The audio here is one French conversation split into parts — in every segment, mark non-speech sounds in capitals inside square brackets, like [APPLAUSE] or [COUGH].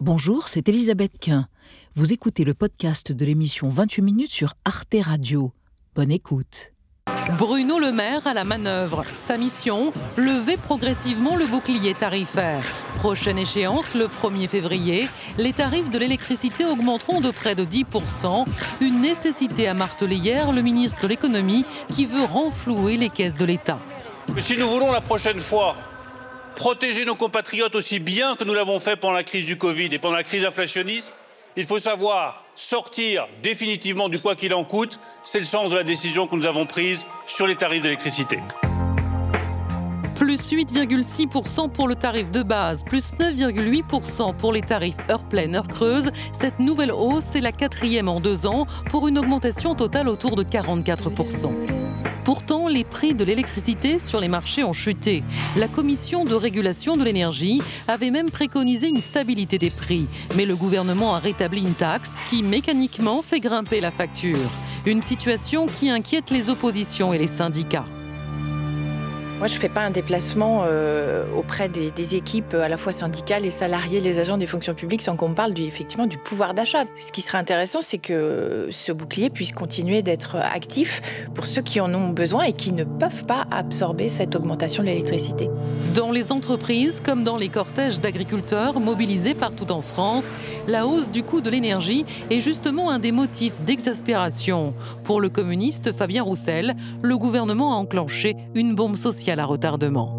Bonjour, c'est Elisabeth Quint. Vous écoutez le podcast de l'émission 28 minutes sur Arte Radio. Bonne écoute. Bruno Le Maire à la manœuvre. Sa mission lever progressivement le bouclier tarifaire. Prochaine échéance, le 1er février, les tarifs de l'électricité augmenteront de près de 10%. Une nécessité à marteler hier le ministre de l'économie qui veut renflouer les caisses de l'État. Si nous voulons la prochaine fois protéger nos compatriotes aussi bien que nous l'avons fait pendant la crise du Covid et pendant la crise inflationniste, il faut savoir sortir définitivement du quoi qu'il en coûte. C'est le sens de la décision que nous avons prise sur les tarifs d'électricité. Plus 8,6% pour le tarif de base, plus 9,8% pour les tarifs heure pleine, heure creuse. Cette nouvelle hausse est la quatrième en deux ans pour une augmentation totale autour de 44%. Pourtant, les prix de l'électricité sur les marchés ont chuté. La Commission de régulation de l'énergie avait même préconisé une stabilité des prix, mais le gouvernement a rétabli une taxe qui mécaniquement fait grimper la facture. Une situation qui inquiète les oppositions et les syndicats. Moi, je ne fais pas un déplacement euh, auprès des, équipes à la fois syndicales et salariés, les agents des fonctions publiques, sans qu'on parle effectivement du pouvoir d'achat. Ce qui serait intéressant, c'est que ce bouclier puisse continuer d'être actif pour ceux qui en ont besoin et qui ne peuvent pas absorber cette augmentation de l'électricité. Dans les entreprises comme dans les cortèges d'agriculteurs mobilisés partout en France, la hausse du coût de l'énergie est justement un des motifs d'exaspération. Pour le communiste Fabien Roussel, le gouvernement a enclenché une bombe sociale à retardement.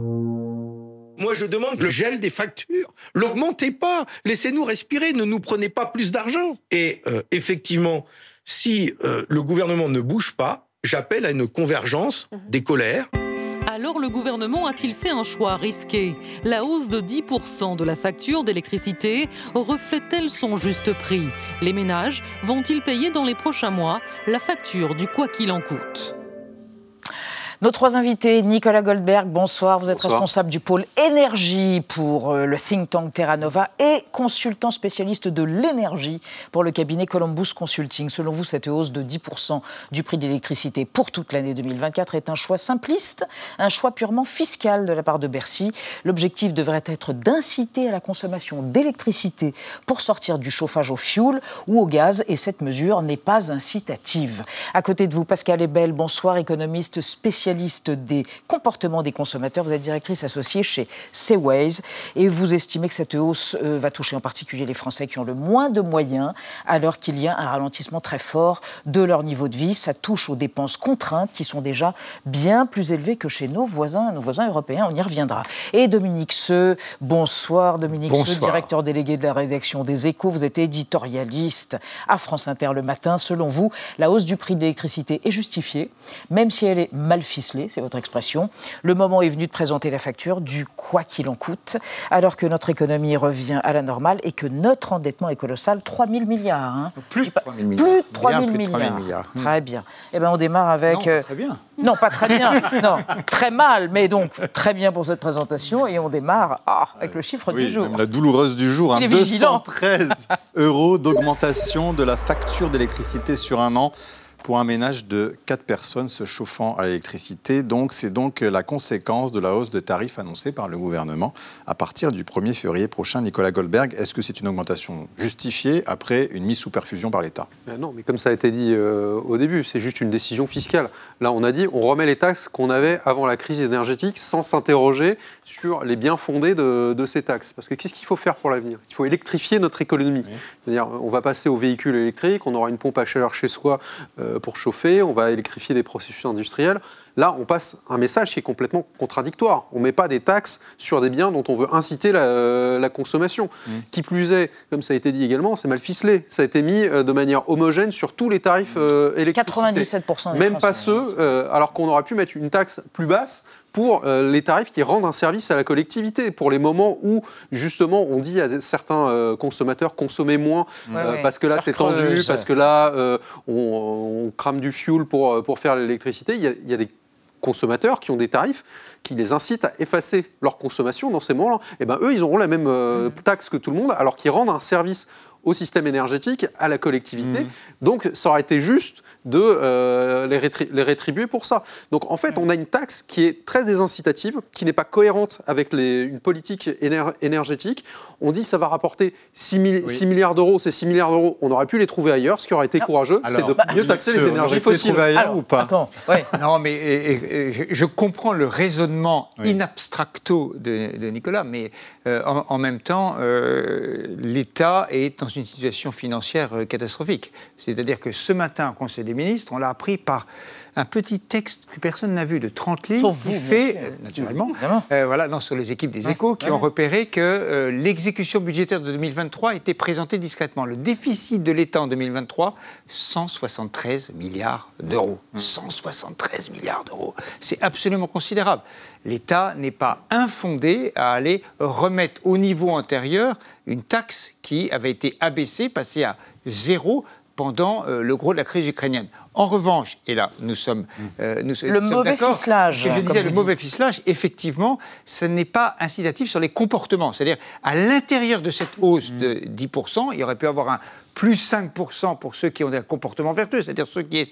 Moi, je demande le gel des factures. L'augmentez pas. Laissez-nous respirer. Ne nous prenez pas plus d'argent. Et euh, effectivement, si euh, le gouvernement ne bouge pas, j'appelle à une convergence mhm. des colères. Alors le gouvernement a-t-il fait un choix risqué? La hausse de 10% de la facture d'électricité reflète-t-elle son juste prix? Les ménages vont-ils payer dans les prochains mois la facture du quoi qu'il en coûte? Nos trois invités, Nicolas Goldberg, bonsoir. Vous êtes responsable du pôle énergie pour euh, le think tank Terra Nova et consultant spécialiste de l'énergie pour le cabinet Columbus Consulting. Selon vous, cette hausse de 10% du prix de l'électricité pour toute l'année 2024 est un choix simpliste, un choix purement fiscal de la part de Bercy. L'objectif devrait être d'inciter à la consommation d'électricité pour sortir du chauffage au fioul ou au gaz et cette mesure n'est pas incitative. À côté de vous, Pascal Ebel, bonsoir, économiste spécialiste des comportements des consommateurs. Vous êtes directrice associée chez Seaways et vous estimez que cette hausse euh, va toucher en particulier les Français qui ont le moins de moyens, alors qu'il y a un ralentissement très fort de leur niveau de vie. Ça touche aux dépenses contraintes qui sont déjà bien plus élevées que chez nos voisins, nos voisins européens. On y reviendra. Et Dominique Seux, bonsoir Dominique Seux, directeur délégué de la rédaction des Échos. Vous êtes éditorialiste à France Inter le matin. Selon vous, la hausse du prix de l'électricité est justifiée, même si elle est mal c'est votre expression. Le moment est venu de présenter la facture du quoi qu'il en coûte, alors que notre économie revient à la normale et que notre endettement est colossal, 3 000 milliards. Hein. Plus de 3 000 milliards. Plus de 3 000 milliards. Très bien. Eh bien, on démarre avec... Non, très bien. Non, pas très bien. [LAUGHS] non, très mal, mais donc très bien pour cette présentation. Et on démarre ah, avec le chiffre du jour. la douloureuse du jour, hein, 213 euros d'augmentation de la facture d'électricité sur un an pour un ménage de 4 personnes se chauffant à l'électricité. Donc, c'est donc la conséquence de la hausse de tarifs annoncée par le gouvernement à partir du 1er février prochain. Nicolas Goldberg, est-ce que c'est une augmentation justifiée après une mise sous perfusion par l'État? Ben Non, mais comme ça a été dit euh, au début, c'est juste une décision fiscale. Là, on a dit on remet les taxes qu'on avait avant la crise énergétique sans s'interroger sur les biens fondés de, ces taxes. Parce que qu'est-ce qu'il faut faire pour l'avenir? Il faut électrifier notre économie. C'est-à-dire, on va passer aux véhicules électriques, on aura une pompe à chaleur chez soi. Euh, pour chauffer, on va électrifier des processus industriels. Là, on passe un message qui est complètement contradictoire. On ne met pas des taxes sur des biens dont on veut inciter la, consommation. Mmh. Qui plus est, comme ça a été dit également, c'est mal ficelé. Ça a été mis euh, de manière homogène sur tous les tarifs euh, électriques. 97% Même pas ceux, euh, alors qu'on aurait pu mettre une taxe plus basse pour euh, les tarifs qui rendent un service à la collectivité, pour les moments où justement on dit à certains euh, consommateurs consommer moins euh, parce que là c'est tendu, parce que là on, crame du fuel pour, pour faire l'électricité. Il, il y, a des consommateurs qui ont des tarifs qui les incitent à effacer leur consommation dans ces moments-là. Et eh ben eux ils auront la même taxe que tout le monde alors qu'ils rendent un service au système énergétique, à la collectivité. Mmh. Donc ça aurait été juste de euh, les, rétribuer pour ça. Donc en fait, mmh. on a une taxe qui est très désincitative, qui n'est pas cohérente avec une politique énergétique. On dit que ça va rapporter 6, milliards d'euros. Ces 6 milliards d'euros, on aurait pu les trouver ailleurs. Ce qui aurait été courageux, c'est de mieux taxer les énergies fossiles. Les ailleurs ou pas [LAUGHS] Non, mais je comprends le raisonnement in abstracto de, Nicolas, mais euh, en, même temps, euh, l'État est dans une situation financière euh, catastrophique. C'est-à-dire que ce matin, au Conseil des ministres, on l'a appris par un petit texte que personne n'a vu de 30 lignes qui fait, euh, naturellement, euh, voilà, non, sur les équipes des échos, qui ont repéré que euh, l'exécution budgétaire de 2023 était présentée discrètement. Le déficit de l'État en 2023, 173 milliards d'euros. 173 mmh. milliards d'euros. C'est absolument considérable. L'État n'est pas infondé à aller remettre au niveau antérieur une taxe qui avait été abaissée, passée à zéro pendant euh, le gros de la crise ukrainienne. En revanche, et là, nous sommes, euh, nous, le mauvais ficelage. je disais, le mauvais ficelage, effectivement, ce n'est pas incitatif sur les comportements. C'est-à-dire, à, l'intérieur de cette hausse de 10%, il y aurait pu avoir un plus 5% pour ceux qui ont un comportement vertueux, c'est-à-dire ceux qui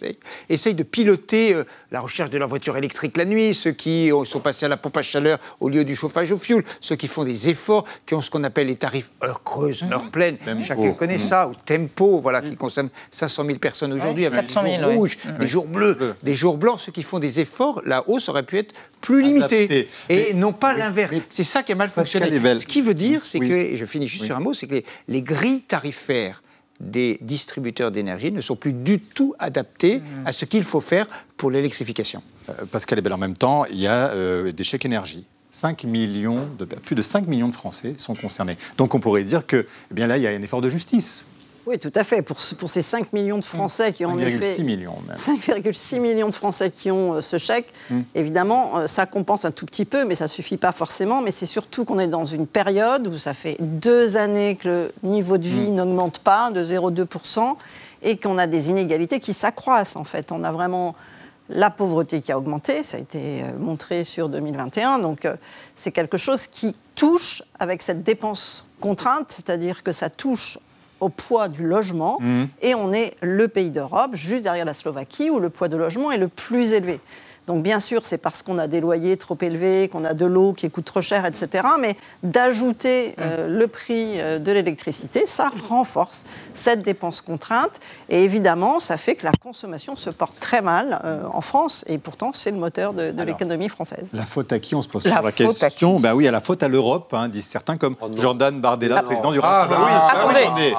essayent, de piloter euh, la recherche de leur voiture électrique la nuit, ceux qui sont passés à la pompe à chaleur au lieu du chauffage au fioul, ceux qui font des efforts, qui ont ce qu'on appelle les tarifs heure creuse, mmh. heure pleine, chacun connaît ça, ou tempo, voilà, qui mmh. concerne 500 000 personnes aujourd'hui, avec des jours rouges, mmh. des jours bleus, des jours blancs, ceux qui font des efforts, la hausse aurait pu être plus limitée, et non pas l'inverse. C'est ça qui a mal fonctionné. Ce qui veut dire, c'est que, et je finis juste sur un mot, c'est que les grilles tarifaires des distributeurs d'énergie ne sont plus du tout adaptés à ce qu'il faut faire pour l'électrification. Euh, Pascal Ebel, en même temps, il y a euh, des chèques énergie. 5 millions plus de 5 millions de Français sont concernés. Donc on pourrait dire que eh bien là, il y a un effort de justice. Oui, tout à fait. Pour, pour ces 5 millions de Français qui ont 5,6 millions 5,6 millions de Français qui ont euh, ce chèque, hmm. évidemment, euh, ça compense un tout petit peu, mais ça ne suffit pas forcément. Mais c'est surtout qu'on est dans une période où ça fait deux années que le niveau de vie hmm. n'augmente pas de 0,2% et qu'on a des inégalités qui s'accroissent, en fait. On a vraiment la pauvreté qui a augmenté, ça a été euh, montré sur 2021. Donc c'est quelque chose qui touche avec cette dépense contrainte, c'est-à-dire que ça touche au poids du logement. Mmh. Et on est le pays d'Europe, juste derrière la Slovaquie, où le poids de logement est le plus élevé. Donc bien sûr, c'est parce qu'on a des loyers trop élevés, qu'on a de l'eau qui coûte trop cher, etc. Mais d'ajouter euh, le prix euh, de l'électricité, ça renforce cette dépense contrainte. Et évidemment, ça fait que la consommation se porte très mal euh, en France. Et pourtant, c'est le moteur de, l'économie française. La faute à qui? On se pose la, la question. Ben oui, à la faute à l'Europe, hein, disent certains, comme oh Jordan Bardella, président du ah, bah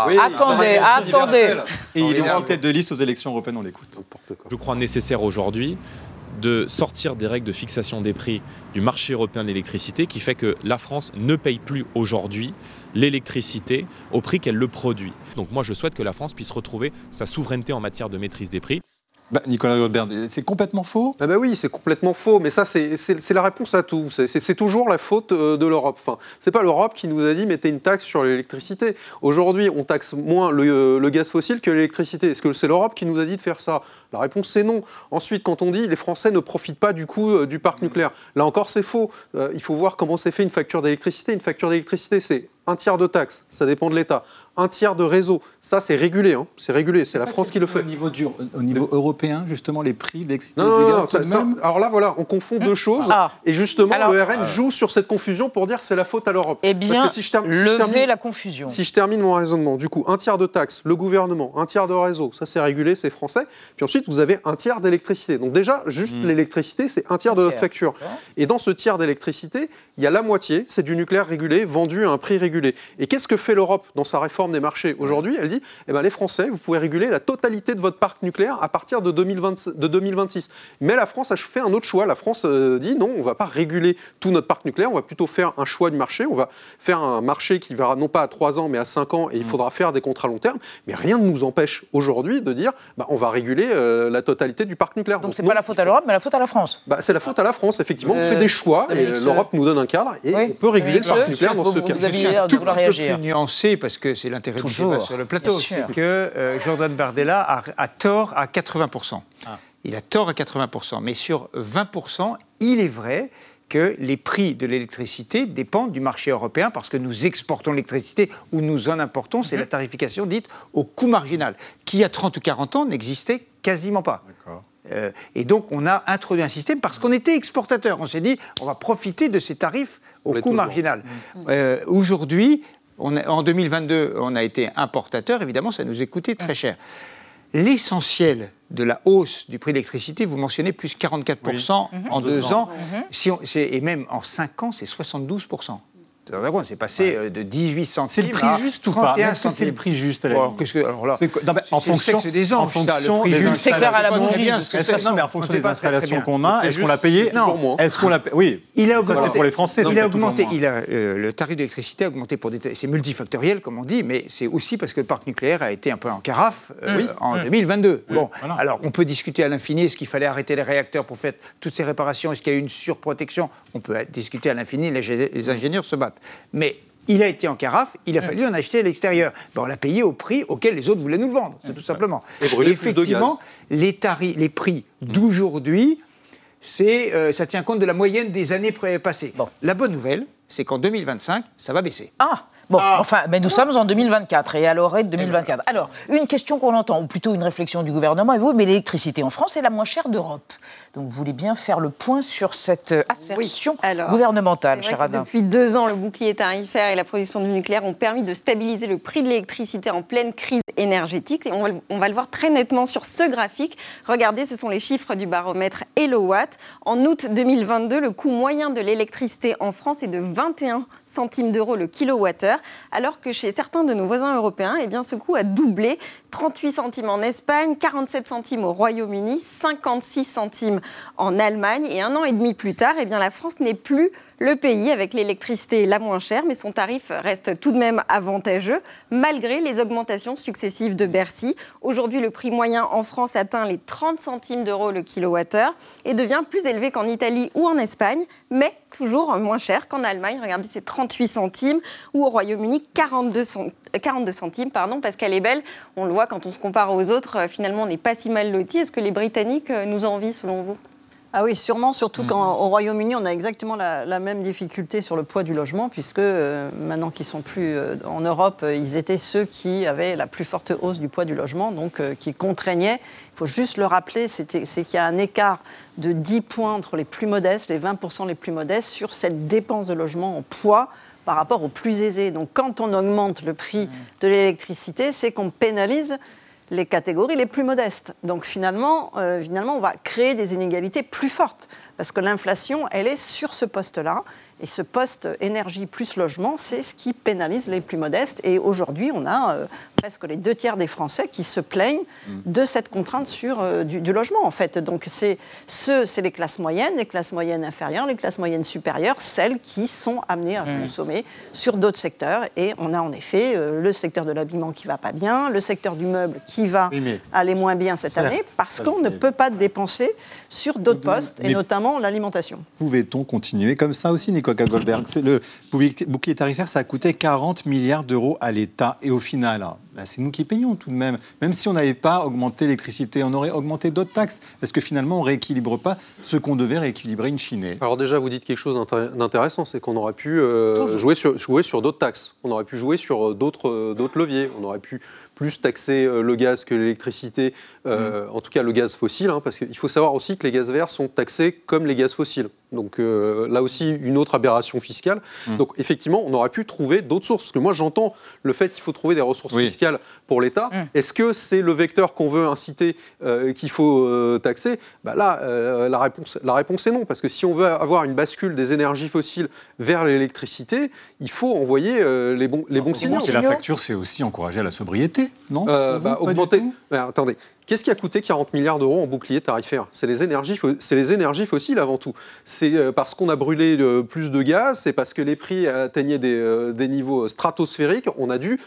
oui, attendez, attendez, attendez. Et il est en tête de liste aux élections européennes, on l'écoute. Je crois nécessaire aujourd'hui de sortir des règles de fixation des prix du marché européen de l'électricité qui fait que la France ne paye plus aujourd'hui l'électricité au prix qu'elle le produit. Donc moi je souhaite que la France puisse retrouver sa souveraineté en matière de maîtrise des prix. Bah, Nicolas Godbert, c'est complètement faux ah bah Oui, c'est complètement faux, mais ça, c'est la réponse à tout. C'est toujours la faute euh, de l'Europe. Enfin, c'est pas l'Europe qui nous a dit mettez une taxe sur l'électricité. Aujourd'hui, on taxe moins le, euh, gaz fossile que l'électricité. Est-ce que c'est l'Europe qui nous a dit de faire ça? La réponse, c'est non. Ensuite, quand on dit les Français ne profitent pas du coup euh, du parc nucléaire, là encore, c'est faux. il faut voir comment c'est fait une facture d'électricité. Une facture d'électricité, c'est un tiers de taxe, ça dépend de l'État un tiers de réseau. Ça, c'est régulé. Hein. C'est régulé. C'est la France qui le fait. Au niveau, du, au niveau européen, justement, les prix d'électricité non, non, non, Alors là, voilà, on confond deux choses. Ah. Et justement, le RN joue sur cette confusion pour dire que c'est la faute à l'Europe. Eh bien, Parce que si je, termine, la confusion. Si je termine mon raisonnement, du coup, un tiers de taxes, le gouvernement, un tiers de réseau, ça c'est régulé, c'est français. Puis ensuite, vous avez un tiers d'électricité. Donc déjà, juste hmm. l'électricité, c'est un tiers de notre facture. Et dans ce tiers d'électricité, il y a la moitié, c'est du nucléaire régulé, vendu à un prix régulé. Et qu'est-ce que fait l'Europe dans sa réforme des marchés aujourd'hui Elle dit, eh ben, les Français, vous pouvez réguler la totalité de votre parc nucléaire à partir de, 2020, de 2026. Mais la France a fait un autre choix. La France euh, dit, non, on ne va pas réguler tout notre parc nucléaire, on va plutôt faire un choix du marché. On va faire un marché qui va non pas à 3 ans, mais à 5 ans, et il mmh. faudra faire des contrats long terme. Mais rien ne nous empêche aujourd'hui de dire, bah, on va réguler euh, la totalité du parc nucléaire. Donc, ce n'est pas la faute à l'Europe, mais la faute à la France. Bah, c'est la faute à la France, effectivement. On fait des choix, et l'Europe nous donne un cadre, et on peut réguler le parc nucléaire dans ce cas. Je suis un tout petit peu plus nuancé, parce que c'est l'intérêt du débat sur le plateau, c'est que euh, Jordan Bardella a, tort à 80%. Ah. Il a tort à 80%, mais sur 20%, il est vrai que les prix de l'électricité dépendent du marché européen parce que nous exportons l'électricité ou nous en importons. C'est la tarification dite au coût marginal, qui il y a 30 ou 40 ans n'existait quasiment pas. Euh, et donc, on a introduit un système parce qu'on était exportateur. On s'est dit, on va profiter de ces tarifs au coût marginal. Euh, Aujourd'hui, en 2022, on a été importateur. Évidemment, ça nous a coûté très cher. L'essentiel de la hausse du prix de l'électricité, vous mentionnez plus 44% en deux, ans, si et même en cinq ans, c'est 72%. C'est passé euh, de 18 centimes. C'est le prix juste ou pas Est-ce que c'est le prix juste à la alors, que, alors là, En fonction des ans, en fonction le prix des C'est clair à la bougie. Non, mais en fonction des installations qu'on a, est-ce qu'on l'a payé Non. Est-ce qu'on l'a Oui. Il a augmenté. c'est pour les Français. Il a augmenté. Il a, euh, le tarif d'électricité a augmenté pour des. C'est multifactoriel, comme on dit, mais c'est aussi parce que le parc nucléaire a été un peu en carafe euh, en 2022. Bon, alors on peut discuter à l'infini est-ce qu'il fallait arrêter les réacteurs pour faire toutes ces réparations Est-ce qu'il y a eu une surprotection? On peut discuter à l'infini. Les ingénieurs se battent. Mais il a été en carafe, il a fallu en acheter à l'extérieur. Ben, on l'a payé au prix auquel les autres voulaient nous le vendre, c'est tout simplement. Et, effectivement, les, tarifs, les prix d'aujourd'hui, c'est, euh, ça tient compte de la moyenne des années passées. La bonne nouvelle, c'est qu'en 2025, ça va baisser. Ah Bon, ah. enfin, mais nous sommes en 2024 et à l'orée de 2024. Alors, une question qu'on entend, ou plutôt une réflexion du gouvernement, est vous, mais l'électricité en France est la moins chère d'Europe. Donc, vous voulez bien faire le point sur cette euh, assertion gouvernementale, cher Adam. Depuis deux ans, le bouclier tarifaire et la production du nucléaire ont permis de stabiliser le prix de l'électricité en pleine crise énergétique. Et on va, on le voir très nettement sur ce graphique. Regardez, ce sont les chiffres du baromètre Elowatt. En août 2022, le coût moyen de l'électricité en France est de 21 centimes d'euros le kilowattheure alors que chez certains de nos voisins européens, eh bien, ce coût a doublé. 38 centimes en Espagne, 47 centimes au Royaume-Uni, 56 centimes en Allemagne. Et un an et demi plus tard, eh bien, la France n'est plus le pays avec l'électricité la moins chère, mais son tarif reste tout de même avantageux, malgré les augmentations successives de Bercy. Aujourd'hui, le prix moyen en France atteint les 30 centimes d'euros le kilowattheure et devient plus élevé qu'en Italie ou en Espagne, mais toujours moins cher qu'en Allemagne. Regardez, c'est 38 centimes, ou au Royaume-Uni, 42, 42 centimes. Pardon, parce qu'elle est belle. On le voit quand on se compare aux autres, euh, finalement, on n'est pas si mal lotis. Est-ce que les Britanniques euh, nous envient, selon vous? Ah oui, sûrement, surtout qu'au mm. Royaume-Uni, on a exactement la, même difficulté sur le poids du logement, puisque euh, maintenant qu'ils sont plus euh, en Europe, euh, ils étaient ceux qui avaient la plus forte hausse du poids du logement, donc qui contraignaient. Il faut juste le rappeler, c'est qu'il y a un écart de 10 points entre les plus modestes, les 20% les plus modestes, sur cette dépense de logement en poids par rapport aux plus aisés. Donc quand on augmente le prix mm. de l'électricité, c'est qu'on pénalise les catégories les plus modestes. Donc finalement, euh, finalement, on va créer des inégalités plus fortes, parce que l'inflation, elle est sur ce poste-là. Et ce poste énergie plus logement, c'est ce qui pénalise les plus modestes. Et aujourd'hui, on a euh, presque les deux tiers des Français qui se plaignent mm. de cette contrainte sur euh, du, logement, en fait. Donc c'est ce, c'est les classes moyennes, les classes moyennes inférieures, les classes moyennes supérieures, celles qui sont amenées à mm. consommer sur d'autres secteurs. Et on a en effet euh, le secteur de l'habillement qui va pas bien, le secteur du meuble qui va aller moins bien cette année, parce qu'on ne peut pas dépenser sur d'autres postes, et notamment l'alimentation. Pouvait-on continuer comme ça aussi, Nicolas Goldberg Le bouclier tarifaire, ça a coûté 40 milliards d'euros à l'État. Et au final, bah, c'est nous qui payons tout de même. Même si on n'avait pas augmenté l'électricité, on aurait augmenté d'autres taxes. Est-ce que finalement, on ne rééquilibre pas ce qu'on devait rééquilibrer in fine? Alors déjà, vous dites quelque chose d'intéressant, c'est qu'on aurait pu euh, jouer sur, jouer sur d'autres taxes. On aurait pu jouer sur euh, d'autres euh, d'autres leviers. On aurait pu plus taxer le gaz que l'électricité, mm. en tout cas le gaz fossile, hein, parce qu'il faut savoir aussi que les gaz verts sont taxés comme les gaz fossiles. Donc là aussi, une autre aberration fiscale. Mm. Donc effectivement, on aurait pu trouver d'autres sources. Parce que moi, j'entends le fait qu'il faut trouver des ressources fiscales pour l'État. Mm. Est-ce que c'est le vecteur qu'on veut inciter euh, qu'il faut euh, taxer? Bah Là, euh, la, réponse, la réponse est non, parce que si on veut avoir une bascule des énergies fossiles vers l'électricité, il faut envoyer les bons, les bons signaux. Et la facture, c'est aussi encourager à la sobriété, non? Bah, Augmenter. attendez, Qu'est-ce qui a coûté 40 milliards d'euros en bouclier tarifaire? C'est les, énergies, les énergies fossiles avant tout. C'est euh, parce qu'on a brûlé euh, plus de gaz, c'est parce que les prix atteignaient des, euh, niveaux stratosphériques, on a dû,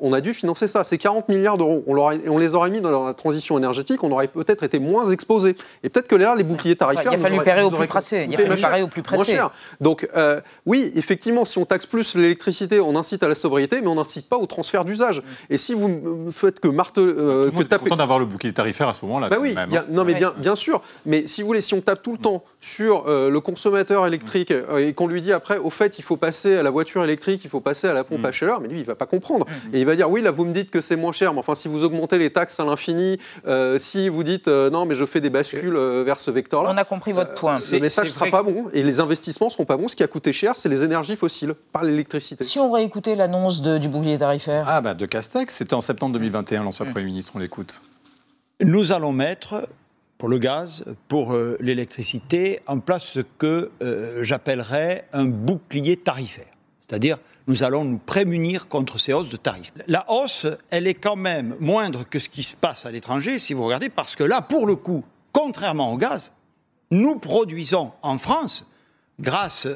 on a dû financer ça. C'est 40 milliards d'euros. On, on, les aurait mis dans la transition énergétique, on aurait peut-être été moins exposés. Et peut-être que là, les boucliers tarifaires... il a fallu parer au plus pressé. Il a fallu parer au plus pressé. Donc oui, effectivement, si on taxe plus l'électricité, on incite à la sobriété, mais on n'incite pas au transfert d'usage. Et si vous faites que marteler... que taper... d'avoir le bouclier tarifaire à ce moment-là. Bah oui, même, bien, hein. non mais bien, bien sûr. Mais si vous voulez, si on tape tout le temps sur euh, le consommateur électrique euh, et qu'on lui dit après, au fait, il faut passer à la voiture électrique, il faut passer à la pompe Mm. à chaleur, mais lui, il va pas comprendre. Et il va dire, oui, là, vous me dites que c'est moins cher, mais enfin, si vous augmentez les taxes à l'infini, euh, si vous dites, euh, non, mais je fais des bascules euh, vers ce vecteur-là, On a compris votre point. le message c'est sera pas bon et les investissements seront pas bons. Ce qui a coûté cher, c'est les énergies fossiles, pas l'électricité. Si on réécoutait l'annonce de- du bouclier tarifaire, Ah, bah, de Castex, c'était en septembre 2021, l'ancien Premier ministre, on l'écoute. Nous allons mettre, pour le gaz, pour euh, l'électricité, en place ce que euh, j'appellerais un bouclier tarifaire. C'est-à-dire, nous allons nous prémunir contre ces hausses de tarifs. La hausse, elle est quand même moindre que ce qui se passe à l'étranger, si vous regardez, parce que là, pour le coup, contrairement au gaz, nous produisons en France, grâce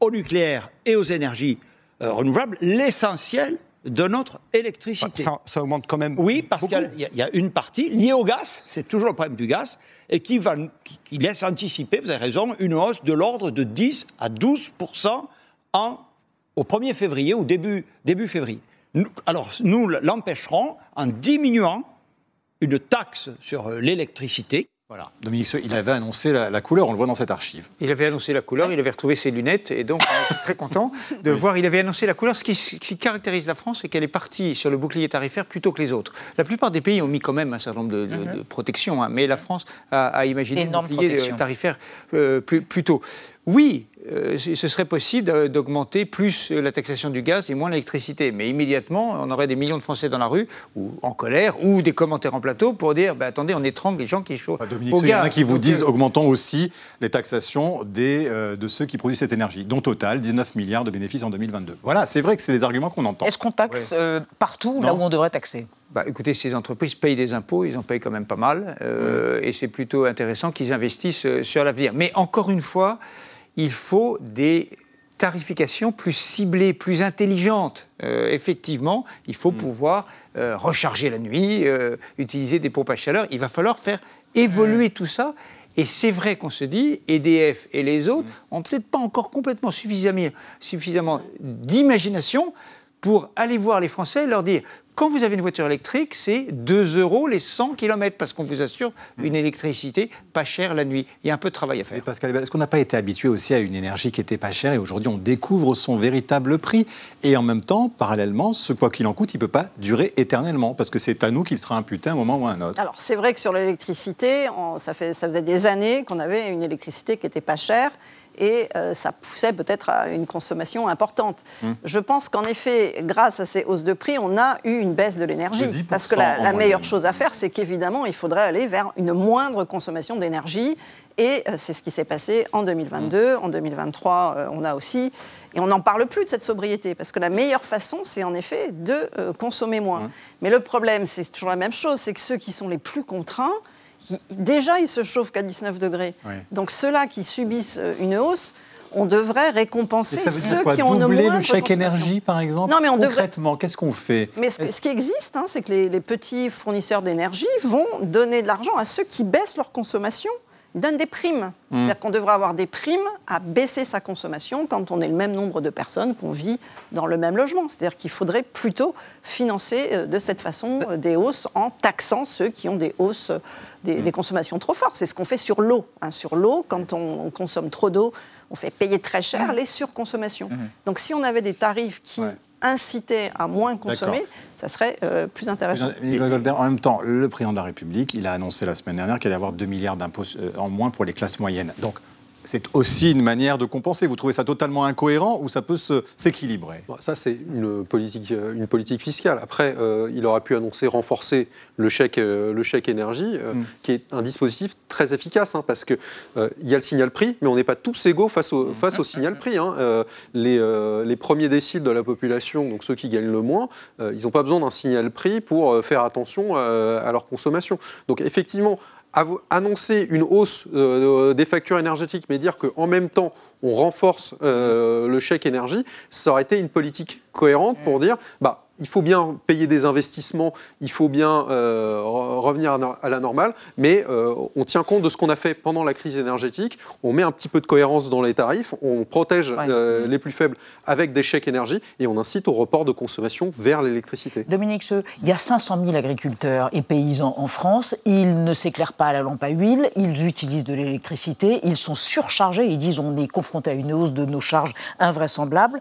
au nucléaire et aux énergies euh, renouvelables, l'essentiel de notre électricité. Ça, ça augmente quand même. Oui, parce qu'il y a- y une partie liée au gaz, c'est toujours le problème du gaz, et qui, va, qui, qui laisse anticiper, vous avez raison, une hausse de l'ordre de 10 à 12 en, au 1er février ou début, début février. Nous- alors, nous l'empêcherons en diminuant une taxe sur euh, l'électricité. Voilà. Dominique Seux, il avait annoncé la, la couleur, on le voit dans cette archive. Il avait annoncé la couleur, il avait retrouvé ses lunettes, et donc on très content de voir. Il avait annoncé la couleur. Ce qui, ce qui caractérise la France, c'est qu'elle est partie sur le bouclier tarifaire plutôt que les autres. La plupart des pays ont mis quand même un certain nombre de, de- de protections, hein, mais la France a, a imaginé le bouclier protection. euh, tarifaire euh, plus, plus tôt. Oui, euh, ce serait possible d'a- d'augmenter plus euh, la taxation du gaz et moins l'électricité, mais immédiatement, on aurait des millions de Français dans la rue, ou en colère, ou des commentaires en plateau pour dire bah, attendez, on étrangle les gens qui chauffent. Enfin, Dominique au il y en a qui vous Donc, disent euh, augmentons aussi les taxations des, euh, de ceux qui produisent cette énergie, dont Total, 19 milliards de bénéfices en 2022. Voilà, c'est vrai que c'est les arguments qu'on entend. est-ce qu'on taxe euh, partout là où on devrait taxer? Bah, écoutez, ces entreprises payent des impôts, ils en payent quand même pas mal, euh, et c'est plutôt intéressant qu'ils investissent euh, sur l'avenir. Mais encore une fois, il faut des tarifications plus ciblées, plus intelligentes. Euh, effectivement, il faut pouvoir euh, recharger la nuit, euh, utiliser des pompes à chaleur. Il va falloir faire évoluer tout ça. Et c'est vrai qu'on se dit, EDF et les autres ont peut-être pas encore complètement suffisamment, suffisamment d'imagination pour aller voir les Français et leur dire quand vous avez une voiture électrique, c'est 2 euros les 100 km parce qu'on vous assure une électricité pas chère la nuit. Il y a un peu de travail à Et faire. Pascal, est-ce qu'on n'a pas été habitué aussi à une énergie qui était pas chère et aujourd'hui on découvre son véritable prix? Et en même temps, parallèlement, ce quoi qu'il en coûte, il ne peut pas durer éternellement parce que c'est à nous qu'il sera imputé à un moment ou à un autre. Alors, c'est vrai que sur l'électricité, ça, fait, ça faisait des années qu'on avait une électricité qui n'était pas chère et euh, ça poussait peut-être à une consommation importante. Je pense qu'en effet, grâce à ces hausses de prix, on a eu une baisse de l'énergie. De 10% Parce que la, meilleure chose à faire, c'est qu'évidemment, il faudrait aller vers une moindre consommation d'énergie. Et euh, c'est ce qui s'est passé en 2022. En 2023, euh, on a aussi. Et on n'en parle plus de cette sobriété, parce que la meilleure façon, c'est en effet de consommer moins. Mais le problème, c'est toujours la même chose, c'est que ceux qui sont les plus contraints, déjà, ils se chauffent qu'à 19 degrés. Donc ceux-là qui subissent euh, une hausse, on devrait récompenser Et ça veut dire ceux quoi qui ont Doubler moindre le chèque énergie, par exemple Non, mais on devrait- Concrètement, qu'est-ce qu'on fait Mais ce, qui existe, hein, c'est que les, les petits fournisseurs d'énergie vont donner de l'argent à ceux qui baissent leur consommation. Ils donnent des primes. C'est-à-dire qu'on devrait avoir des primes à baisser sa consommation quand on est le même nombre de personnes qu'on vit dans le même logement. C'est-à-dire qu'il faudrait plutôt financer euh, de cette façon euh, des hausses en taxant ceux qui ont des hausses, euh, des, des consommations trop fortes. C'est ce qu'on fait sur l'eau. hein. Sur l'eau, quand on, on consomme trop d'eau, on fait payer très cher les surconsommations. Donc si on avait des tarifs qui Ouais. Incitaient à moins consommer, ça serait euh, plus intéressant. Nicolas Goldberg, en même temps, le président de la République, il a annoncé la semaine dernière qu'il allait avoir 2 milliards d'impôts euh, en moins pour les classes moyennes. Donc, c'est aussi une manière de compenser. Vous trouvez ça totalement incohérent ou ça peut s'équilibrer? Bon, ça, c'est une politique, euh, une politique fiscale. Après, euh, il aurait pu annoncer renforcer le chèque, euh, le chèque énergie, euh, qui est un dispositif très efficace, hein, parce qu'il il y a le signal prix, mais on n'est pas tous égaux face au, face au signal prix. hein. Les, les premiers déciles de la population, donc ceux qui gagnent le moins, ils n'ont pas besoin d'un signal prix pour faire attention à leur consommation. Donc effectivement, annoncer une hausse euh, des factures énergétiques, mais dire qu'en même temps, on renforce euh, le chèque énergie, ça aurait été une politique cohérente pour dire, bah, il faut bien payer des investissements, il faut bien euh, revenir à la normale, mais euh, on tient compte de ce qu'on a fait pendant la crise énergétique, on met un petit peu de cohérence dans les tarifs, on protège euh, les plus faibles avec des chèques énergie et on incite au report de consommation vers l'électricité. Dominique il y a 500 000 agriculteurs et paysans en France, ils ne s'éclairent pas à la lampe à huile, ils utilisent de l'électricité, ils sont surchargés, ils disent on est confronté à une hausse de nos charges invraisemblables,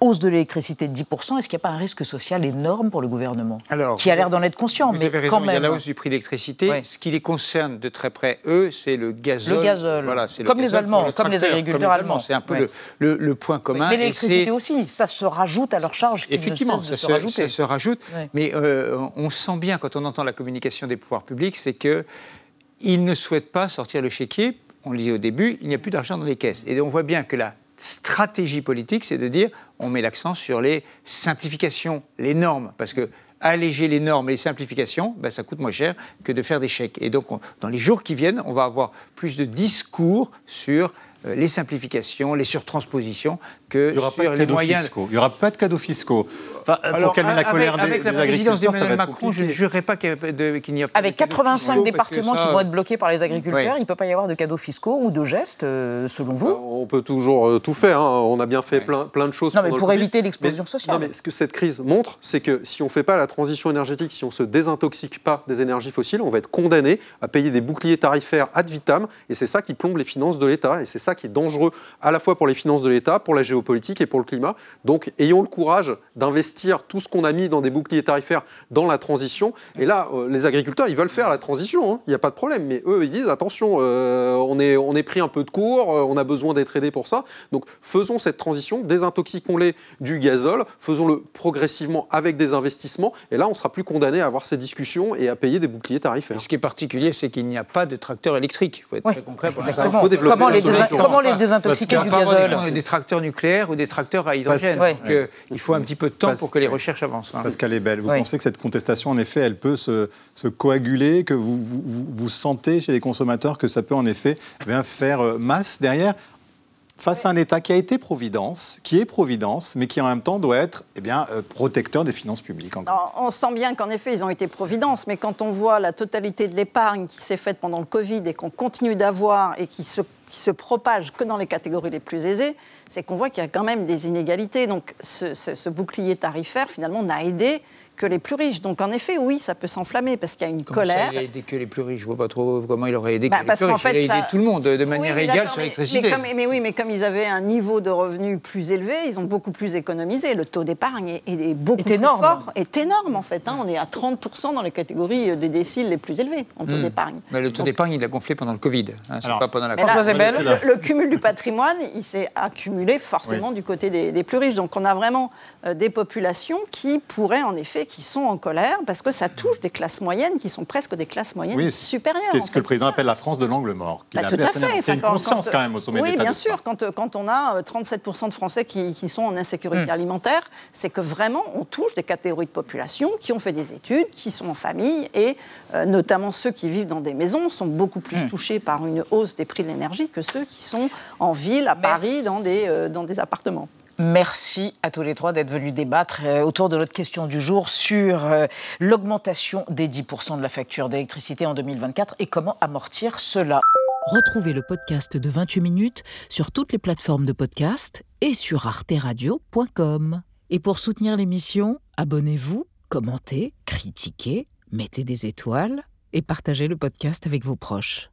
hausse de l'électricité de 10%, est-ce qu'il n'y a pas un risque social énorme pour le gouvernement, Alors, qui a l'air d'en être conscient. Vous mais avez raison, quand même. il y a la hausse du prix de l'électricité. Ce qui les concerne de très près, eux, c'est le gazole. Le gazole, voilà, comme les Allemands, comme les agriculteurs allemands. C'est un peu le, le, point commun. Mais l'électricité aussi, ça se rajoute à leur charge. Effectivement, ça, se, ça se rajoute. Mais euh, on sent bien, quand on entend la communication des pouvoirs publics, c'est qu'ils ne souhaitent pas sortir le chéquier. On le disait au début, il n'y a plus d'argent dans les caisses. Et on voit bien que la stratégie politique, c'est de dire on met l'accent sur les simplifications, les normes, parce que alléger les normes et les simplifications, ben, ça coûte moins cher que de faire des chèques. Et donc, dans les jours qui viennent, on va avoir plus de discours sur les simplifications, les surtranspositions, que sur les moyens. Fiscaux. Il n'y aura pas de cadeaux fiscaux. Enfin, pour calmer la colère avec, des, la présidence d'Emmanuel Macron, je ne jurerai pas qu'il n'y a, pas Avec 85 départements qui vont être bloqués par les agriculteurs, il ne peut pas y avoir de cadeaux fiscaux ou de gestes, euh, selon vous On peut toujours euh, tout faire. Hein. On a bien fait plein, plein de choses. Non, mais pour éviter l'explosion sociale. Non, mais ce que cette crise montre, c'est que si on ne fait pas la transition énergétique, si on ne se désintoxique pas des énergies fossiles, on va être condamné à payer des boucliers tarifaires ad vitam. Et c'est ça qui plombe les finances de l'État. Et c'est ça qui est dangereux à la fois pour les finances de l'État, pour la géopolitique et pour le climat. Donc ayons le courage d'investir tout ce qu'on a mis dans des boucliers tarifaires dans la transition. Et là, euh, les agriculteurs, ils veulent faire la transition, hein. il n'y a pas de problème. Mais eux, ils disent, attention, euh, on, est, on est pris un peu de court, euh, on a besoin d'être aidé pour ça. Donc faisons cette transition, désintoxiquons-les du gazole, faisons-le progressivement avec des investissements. Et là, on sera plus condamné à avoir ces discussions et à payer des boucliers tarifaires. ce qui est particulier, c'est qu'il n'y a pas de tracteurs électriques. Il faut être très concret pour ça. Il faut développer comment, les comment les désintoxiquer du gazole Des tracteurs nucléaires ou des tracteurs à hydrogène. Donc, euh, il faut un petit peu de temps pour que les recherches avancent. Hein. Pascal Ebel, vous pensez que cette contestation, en effet, elle peut se, se coaguler, que vous, vous, vous, sentez chez les consommateurs que ça peut en effet eh faire euh, masse derrière face à un État qui a été Providence, qui est Providence, mais qui en même temps doit être eh bien, euh, protecteur des finances publiques. on sent bien qu'en effet, ils ont été Providence, mais quand on voit la totalité de l'épargne qui s'est faite pendant le Covid et qu'on continue d'avoir et qui se qui se propage que dans les catégories les plus aisées, c'est qu'on voit qu'il y a quand même des inégalités. Donc ce, ce bouclier tarifaire, finalement, n'a aidé que les plus riches. Donc en effet, oui, ça peut s'enflammer parce qu'il y a une comment colère. Ça, il a aidé que les plus riches? Je vois pas trop comment il aurait aidé bah, que les plus riches. Fait, il a aidé tout le monde de manière égale sur l'électricité. Mais, mais, oui, mais comme ils avaient un niveau de revenus plus élevé, ils ont beaucoup plus économisé. Le taux d'épargne est, beaucoup plus énorme. fort, est énorme en fait. Hein. On est à 30% dans les catégories des déciles les plus élevés en taux hmm. d'épargne. le taux d'épargne, il a gonflé pendant le Covid. Hein, pas pendant la le, le, cumul du patrimoine, il s'est accumulé forcément du côté des, des, plus riches. Donc on a vraiment euh, des populations qui pourraient en effet, qui sont en colère parce que ça touche des classes moyennes qui sont presque des classes moyennes supérieures. C'est ce que le président appelle la France de l'angle mort. Bah, tout à, fait. Il y a une conscience quand, même au sommet Oui, bien sûr. Quand, quand, on a 37% euh, de Français qui, qui sont en insécurité hmm. alimentaire, c'est que vraiment on touche des catégories de population qui ont fait des études, qui sont en famille et euh, notamment ceux qui vivent dans des maisons sont beaucoup plus hmm. touchés par une hausse des prix de l'énergie que ceux qui sont en ville, à Paris, dans des, euh, dans des appartements. Merci à tous les trois d'être venus débattre euh, autour de notre question du jour sur euh, l'augmentation des 10% de la facture d'électricité en 2024 et comment amortir cela. Retrouvez le podcast de 28 minutes sur toutes les plateformes de podcast et sur arteradio.com. Et pour soutenir l'émission, abonnez-vous, commentez, critiquez, mettez des étoiles et partagez le podcast avec vos proches.